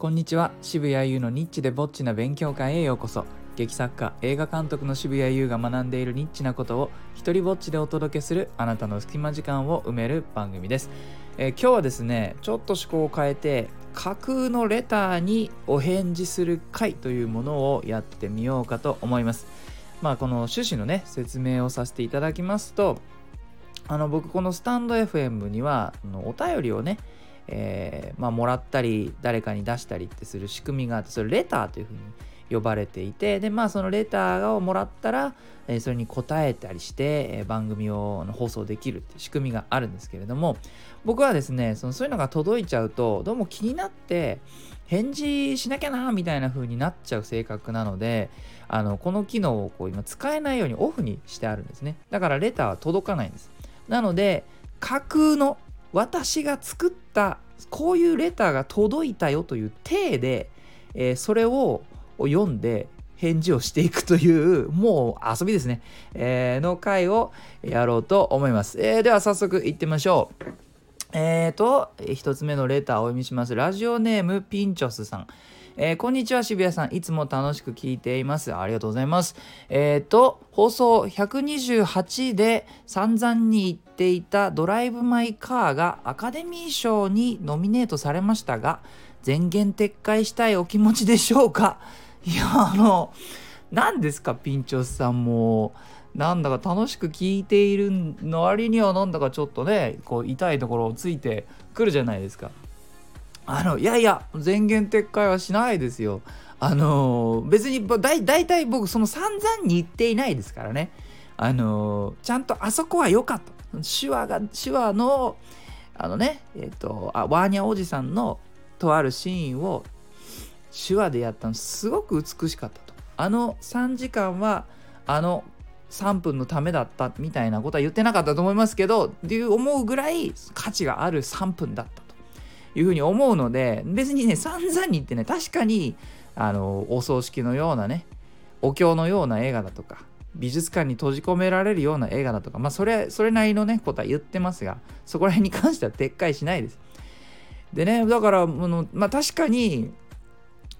こんにちは。渋谷優のニッチでぼっちな勉強会へようこそ。劇作家映画監督の渋谷優が学んでいるニッチなことを一人ぼっちでお届けするあなたの隙間時間を埋める番組です、えー今日はですねちょっと趣向を変えて架空のレターにお返事する回というものをやってみようかと思います。まあこの趣旨のね説明をさせていただきますとあの僕このスタンド FM にはお便りをねえーまあ、もらったり誰かに出したりってする仕組みがあってそれレターというふうに呼ばれていてでまあそのレターをもらったら、えーそれに答えたりして、えー番組を放送できるっていう仕組みがあるんですけれども僕はですねそのそういうのが届いちゃうとどうも気になって返事しなきゃなみたいな風になっちゃう性格なのであのこの機能をこう今使えないようにオフにしてあるんですね。だからレターは届かないんです。なので架空の私が作ったこういうレターが届いたよという体で、えーそれを読んで返事をしていくというもう遊びですね、えーの回をやろうと思います、えーでは早速いってみましょうえーと、1つ目のレターをお読みします。ラジオネームピンチョスさん。えーこんにちは渋谷さん。いつも楽しく聞いています。ありがとうございます。えーと、放送128で散々に言っていたドライブ・マイ・カーがアカデミー賞にノミネートされましたが、全言撤回したいお気持ちでしょうか？いや、あの、何ですか、ピンチョスさんも。なんだか楽しく聞いているの割にはなんだかちょっとねこう痛いところをついてくるじゃないですか。あのいやいや全言撤回はしないですよ。あの別にだ大体僕その散々に言っていないですからね。あのちゃんとあそこは良かった。手話が手話のあのねえっ、とあワーニャおじさんのとあるシーンを手話でやったのすごく美しかったと。あの3時間はあの3分のためだったみたいなことは言ってなかったと思いますけどっていう思うぐらい価値がある3分だったいうふうに思うので別にね散々に言ってね確かにあのお葬式のようなねお経のような映画だとか美術館に閉じ込められるような映画だとかまあそれそれなりのねことは言ってますがそこら辺に関しては撤回しないです。でねだからあのまあ確かに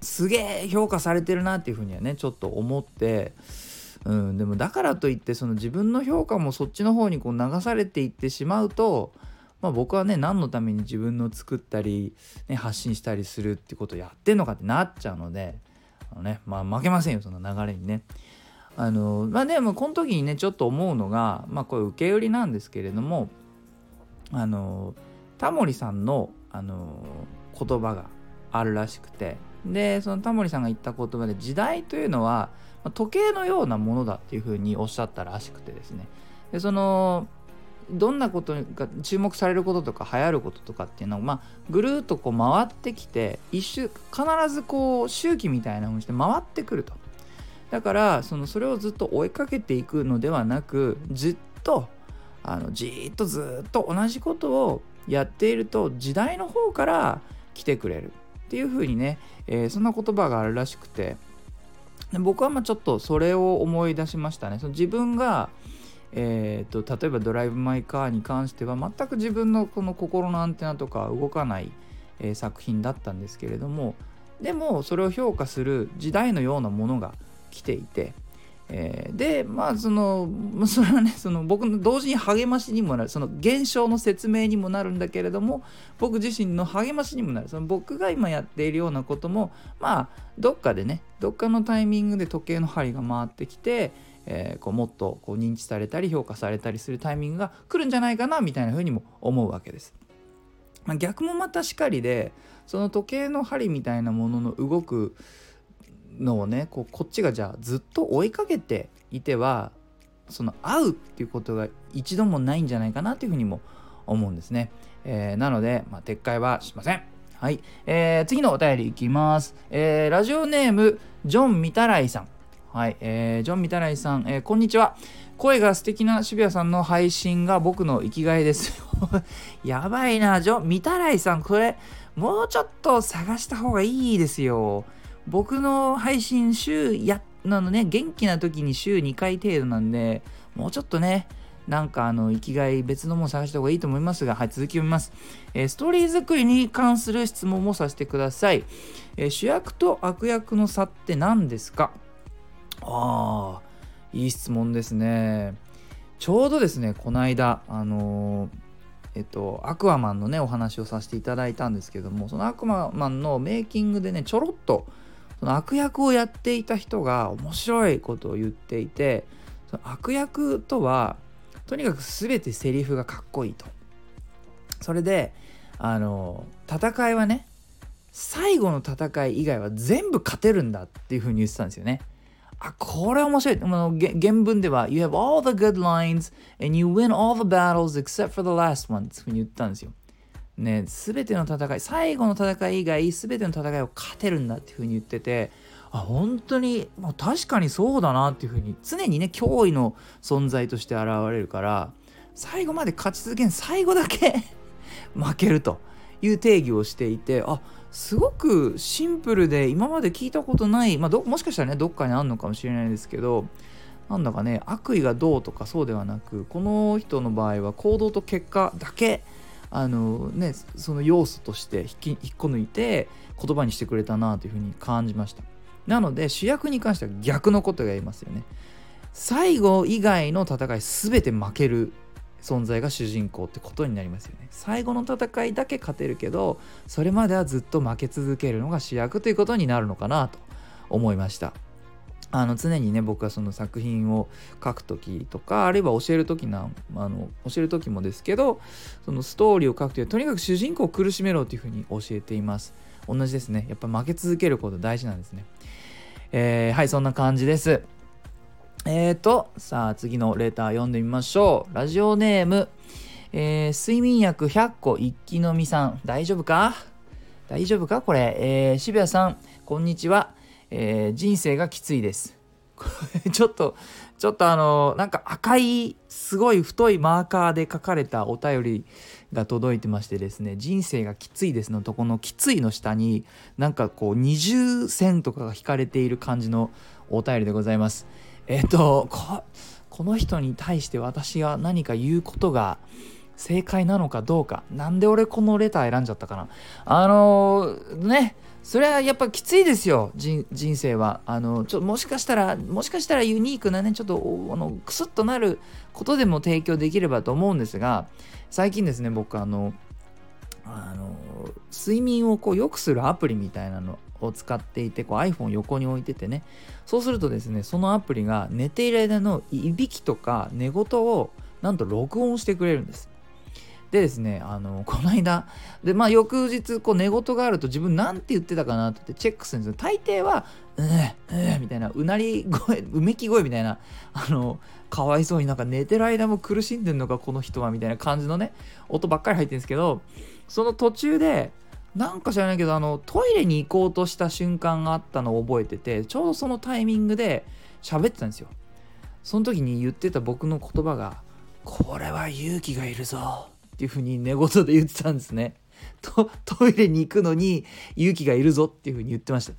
すげえ評価されてるなっていうふうにはねちょっと思ってうん、でもだからといってその自分の評価もそっちの方にこう流されていってしまうと、まあ、僕はね何のために自分の作ったり、ね、発信したりするってことをやってんのかってなっちゃうのであの、ねまあ、負けませんよその流れにね。あのまあでもこの時にねちょっと思うのがまあこれ受け売りなんですけれどもあのタモリさんのあの言葉があるらしくてでそのタモリさんが言った言葉で時代というのは時計のようなものだっていうふうにおっしゃったらしくてですねでそのどんなことが注目されることとか流行ることとかっていうのを、まあ、ぐるっとこう回ってきて一周必ずこう周期みたいな風にして回ってくるとだからそのそれをずっと追いかけていくのではなくじっとあのじっとずっと同じことをやっていると時代の方から来てくれるっていう風にね、えーそんな言葉があるらしくてで僕はまあちょっとそれを思い出しましたね。その自分がえー、と例えば「ドライブ・マイ・カー」に関しては全く自分のこの心のアンテナとか動かない、えー作品だったんですけれどもでもそれを評価する時代のようなものが来ていて、えーでまあその それはねその僕の同時に励ましにもなるその現象の説明にもなるんだけれども僕自身の励ましにもなるその僕が今やっているようなこともまあどっかでねどっかのタイミングで時計の針が回ってきて、えーこうもっとこう認知されたり評価されたりするタイミングが来るんじゃないかなみたいな風にも思うわけです。まあ、逆もまたしかりでその時計の針みたいなものの動くのをねこうこっちがじゃあずっと追いかけていてはその会うっていうことが一度もないんじゃないかなというふうにも思うんですね。えーなので、まあ、撤回はしません。はい、えー次のお便りいきます。えーラジオネームジョン・ミタライさん。はい、えージョン・ミタライさん、えーこんにちは。声が素敵な渋谷さんの配信が僕の生きがいです。やばいな、ジョン・ミタライさん、これ、もうちょっと探した方がいいですよ。僕の配信週や、なのね、元気な時に週2回程度なんで、もうちょっとね、なんかあの生きがい別のもの探した方がいいと思いますが、はい、続き読みます、えー、ストーリー作りに関する質問もさせてください。えー、主役と悪役の差って何ですか？ああ、いい質問ですね。ちょうどですね、この間、あのーえっと、アクアマンのねお話をさせていただいたんですけどもそのアクアマンのメイキングでねちょろっとその悪役をやっていた人が面白いことを言っていてその悪役とはとにかく全てセリフがかっこいいとそれであの戦いはね最後の戦い以外は全部勝てるんだっていうふうに言ってたんですよね。あ、これ面白い。原文では、You have all the good lines and you win all the battles except for the last one っていうふうに言ったんですよ。ね、すべての戦い、最後の戦い以外、すべての戦いを勝てるんだっていうふうに言ってて、あ、本当に、もう確かにそうだなっていうふうに、常にね、脅威の存在として現れるから、最後まで勝ち続けん、最後だけ 負けるという定義をしていて、あ、すごくシンプルで今まで聞いたことない、まあ、もしかしたらねどっかにあるのかもしれないですけどなんだかね悪意がどうとかそうではなくこの人の場合は行動と結果だけあのねその要素として引き引っこ抜いて言葉にしてくれたなというふうに感じました。なので主役に関しては逆のことが言いますよね。最後以外の戦い全て負ける存在が主人公ってことになりますよね。最後の戦いだけ勝てるけどそれまではずっと負け続けるのが主役ということになるのかなと思いました。あの常にね僕はその作品を書く時とかあるいは教える時なあの教える時もですけどそのストーリーを書くというとにかく主人公を苦しめろというふうに教えています同じですねやっぱ負け続けること大事なんですねえー、はいそんな感じですえーと、さあ次のレター読んでみましょう。ラジオネーム、えー、睡眠薬100個一気飲みさん。大丈夫か？大丈夫か？これ。えー、渋谷さん、こんにちは。えー、人生がきついです。ちょっと、ちょっとあの、なんか赤い、すごい太いマーカーで書かれたお便りが届いてましてですね、人生がきついですのとこのきついの下に、なんかこう二重線とかが引かれている感じのお便りでございます。えっ、とこの人に対して私が何か言うことが正解なのかどうかなんで俺このレター選んじゃったかなあのー、ねそれはやっぱきついですよ人生は。あのちょもしかしたらもしかしたらユニークなねちょっとあのクスッとなることでも提供できればと思うんですが最近ですね僕あのあの睡眠をこう良くするアプリみたいなのを使っていてこう iPhone 横に置いててね。そうするとですねそのアプリが寝ている間のいびきとか寝言をなんと録音してくれるんです。でですねあの この間でまあ翌日こう寝言があると自分なんて言ってたかなってチェックするんですよ。大抵は「うーうー」みたいなうなり声うめき声みたいなあのかわいそうになんか寝てる間も苦しんでんのかこの人はみたいな感じのね音ばっかり入ってるんですけどその途中でなんか知らないけどあのトイレに行こうとした瞬間があったのを覚えててちょうどそのタイミングで喋ってたんですよ。その時に言ってた僕の言葉が「これは勇気がいるぞ」っていう風に寝言で言ってたんですね。トトイレに行くのに勇気がいるぞっていう風に言ってました。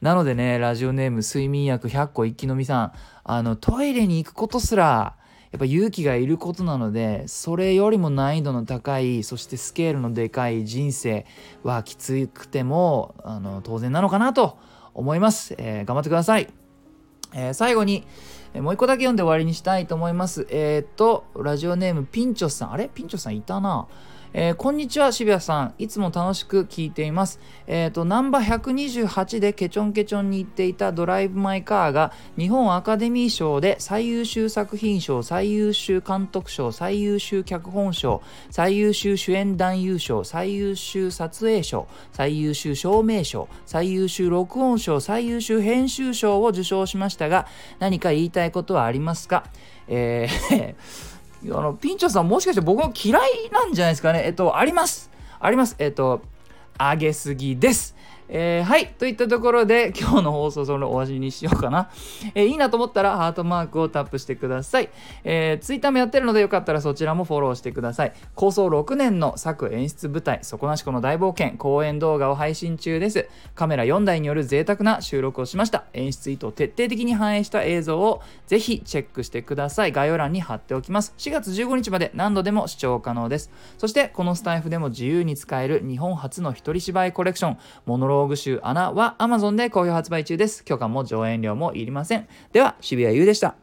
なのでねラジオネーム睡眠薬100個一気飲みさん。あのトイレに行くことすらやっぱ勇気がいることなのでそれよりも難易度の高いそしてスケールのでかい人生はきつくてもあの当然なのかなと思います、えー、頑張ってください、えー、最後にもう一個だけ読んで終わりにしたいと思います。えー、っとラジオネームピンチョさん。あれ？ピンチョさんいたな。えー、こんにちは渋谷さん。いつも楽しく聞いています。えっ、ー、とナンバー128でケチョンケチョンに行っていたドライブ・マイ・カーが日本アカデミー賞で最優秀作品賞最優秀監督賞最優秀脚本賞最優秀主演男優賞最優秀撮影賞最優秀照明賞最優秀録音賞最優秀編集賞を受賞しましたが何か言いたいことはありますか？えーあの、ピンチョさんもしかして僕も嫌いなんじゃないですかね？えっと、あります。あります。えっと、上げすぎです。えー、はい。といったところで 今日の放送そのお味にしようかな、えー、いいなと思ったらハートマークをタップしてください、えー、ツイッターもやってるのでよかったらそちらもフォローしてください。構想6年の作演出舞台底なしこの大冒険公演動画を配信中です。カメラ4台による贅沢な収録をしました。演出意図を徹底的に反映した映像をぜひチェックしてください。概要欄に貼っておきます。4月15日まで何度でも視聴可能です。そしてこのスタイフでも自由に使える日本初の一人芝居コレクションモノローグ集穴は Amazon で好評発売中です。許可も上演料もいりません。では渋谷優でした。